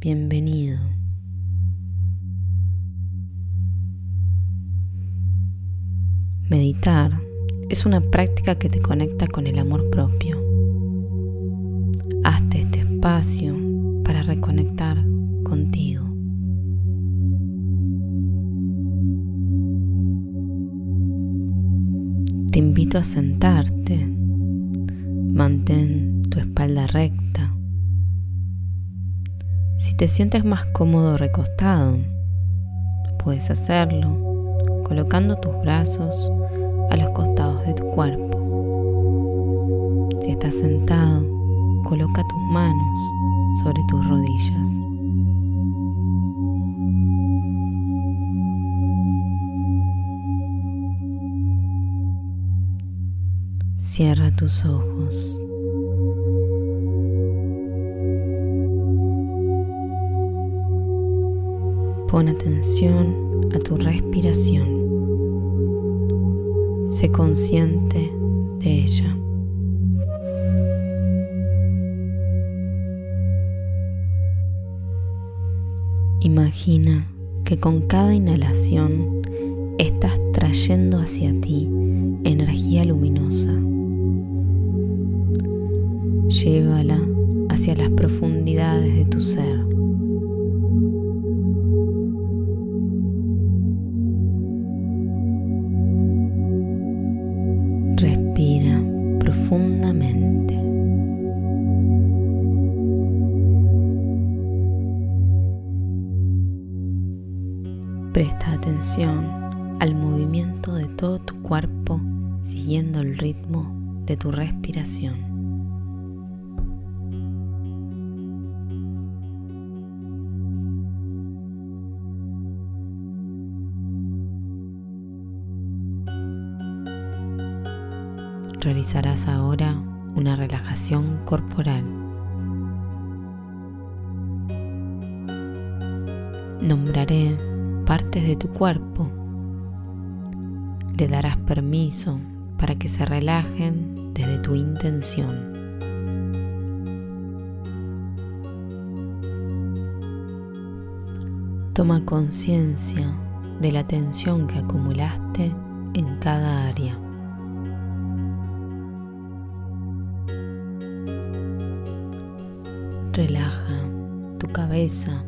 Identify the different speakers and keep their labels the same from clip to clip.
Speaker 1: bienvenido. Meditar es una práctica que te conecta con el amor propio. Hazte este espacio para reconectar contigo. Te invito a sentarte. Mantén tu espalda recta. Si te sientes más cómodo recostado, puedes hacerlo colocando tus brazos a los costados de tu cuerpo. Si estás sentado, coloca tus manos sobre tus rodillas. Cierra tus ojos. Pon atención a tu respiración. Sé consciente de ella. Imagina que con cada inhalación estás trayendo hacia ti energía luminosa. Llévala hacia las profundidades de tu ser. Presta atención al movimiento de todo tu cuerpo siguiendo el ritmo de tu respiración. Realizarás ahora una relajación corporal. Nombraré partes de tu cuerpo. Le darás permiso para que se relajen desde tu intención. Toma conciencia de la tensión que acumulaste en cada área. Relaja tu cabeza.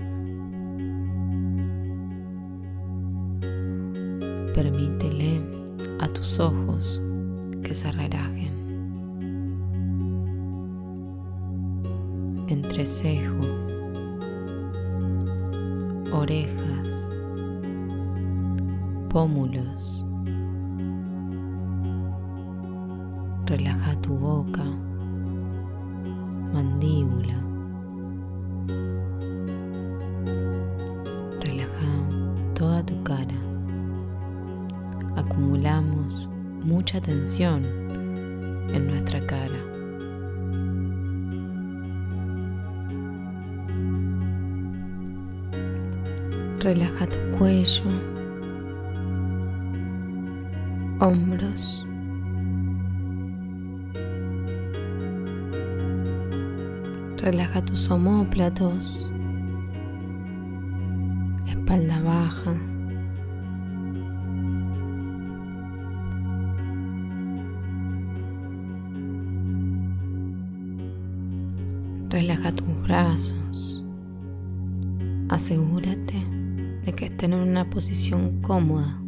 Speaker 1: Permítele a tus ojos que se relajen. Entrecejo, orejas, pómulos. Relaja tu boca, mandíbula. toda tu cara. Acumulamos mucha tensión en nuestra cara. Relaja tu cuello, hombros. Relaja tus omóplatos espalda baja. Relaja tus brazos. Asegúrate de que estén en una posición cómoda.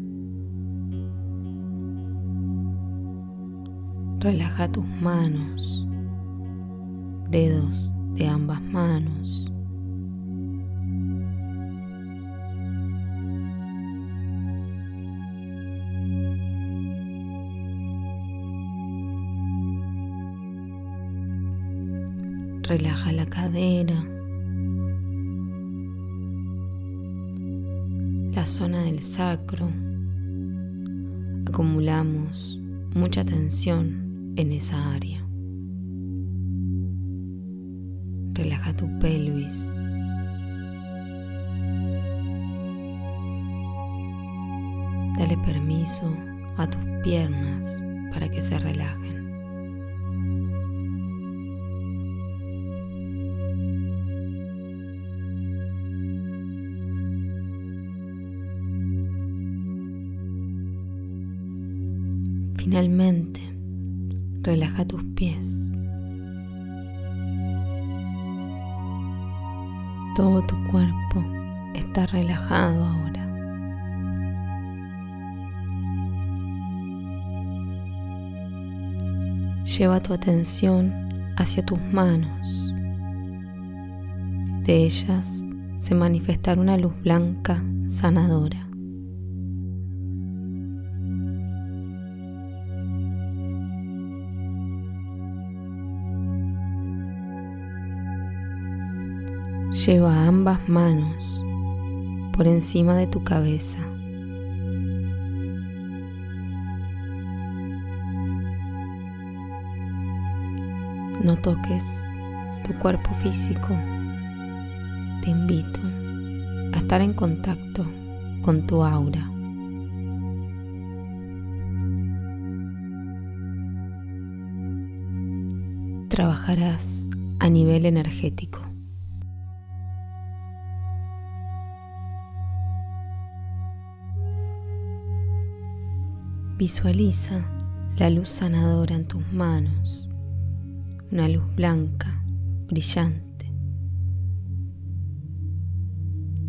Speaker 1: Relaja tus manos, dedos de ambas manos. Relaja la cadera, la zona del sacro. Acumulamos mucha tensión en esa área. Relaja tu pelvis. Dale permiso a tus piernas para que se relajen. Finalmente, relaja tus pies. Todo tu cuerpo está relajado ahora. Lleva tu atención hacia tus manos. De ellas se manifestará una luz blanca sanadora. Lleva ambas manos por encima de tu cabeza. No toques tu cuerpo físico. Te invito a estar en contacto con tu aura. Trabajarás a nivel energético. Visualiza la luz sanadora en tus manos, una luz blanca, brillante.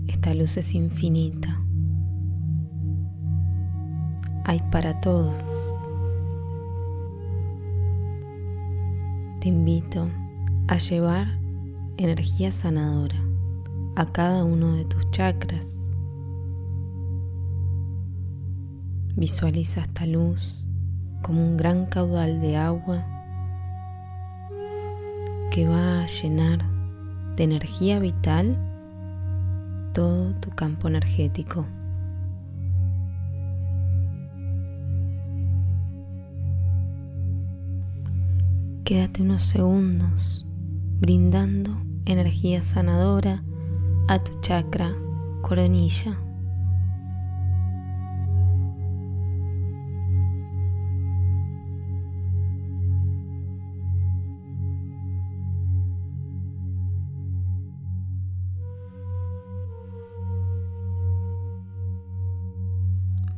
Speaker 1: Esta luz es infinita. Hay para todos. Te invito a llevar energía sanadora a cada uno de tus chakras Visualiza esta luz como un gran caudal de agua que va a llenar de energía vital todo tu campo energético. Quédate unos segundos brindando energía sanadora a tu chakra coronilla.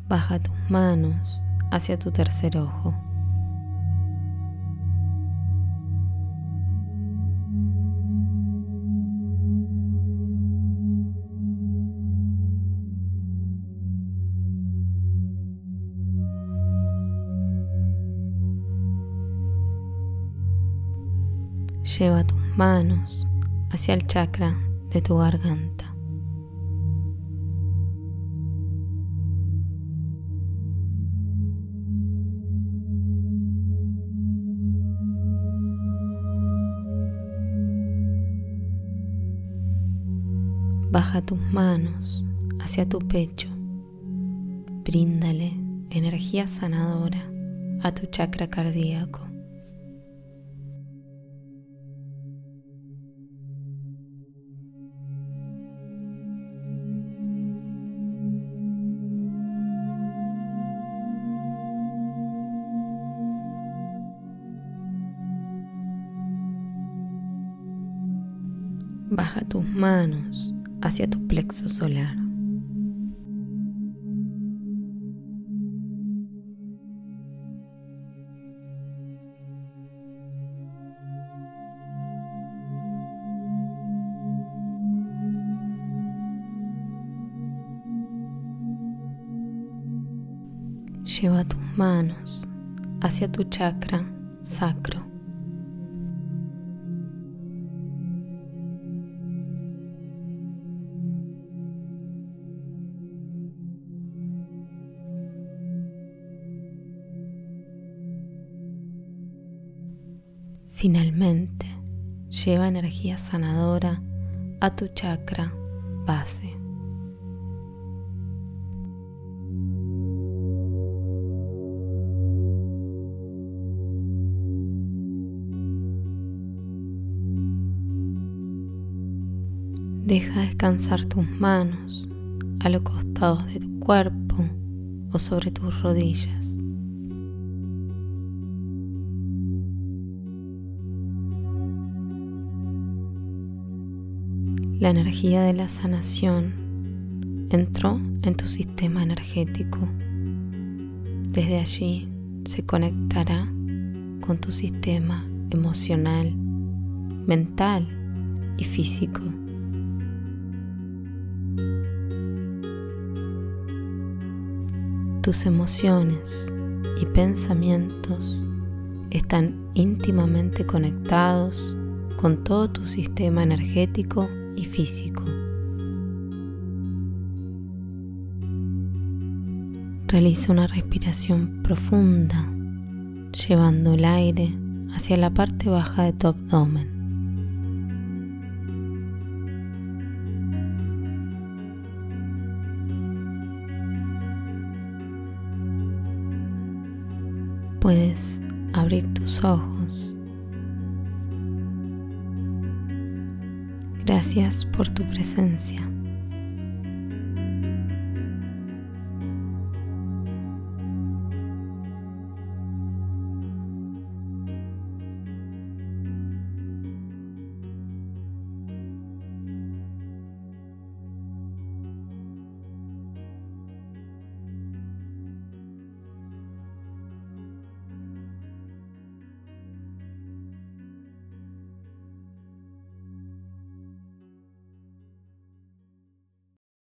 Speaker 1: Baja tus manos hacia tu tercer ojo. Lleva tus manos hacia el chakra de tu garganta. Baja tus manos hacia tu pecho. Bríndale energía sanadora a tu chakra cardíaco. Baja tus manos hacia tu plexo solar. Lleva tus manos hacia tu chakra sacro. Finalmente, lleva energía sanadora a tu chakra base. Deja descansar tus manos a los costados de tu cuerpo o sobre tus rodillas. La energía de la sanación entró en tu sistema energético. Desde allí se conectará con tu sistema emocional, mental y físico. Tus emociones y pensamientos están íntimamente conectados con todo tu sistema energético y físico. Realiza una respiración profunda, llevando el aire hacia la parte baja de tu abdomen. Puedes abrir tus ojos. Gracias por tu presencia.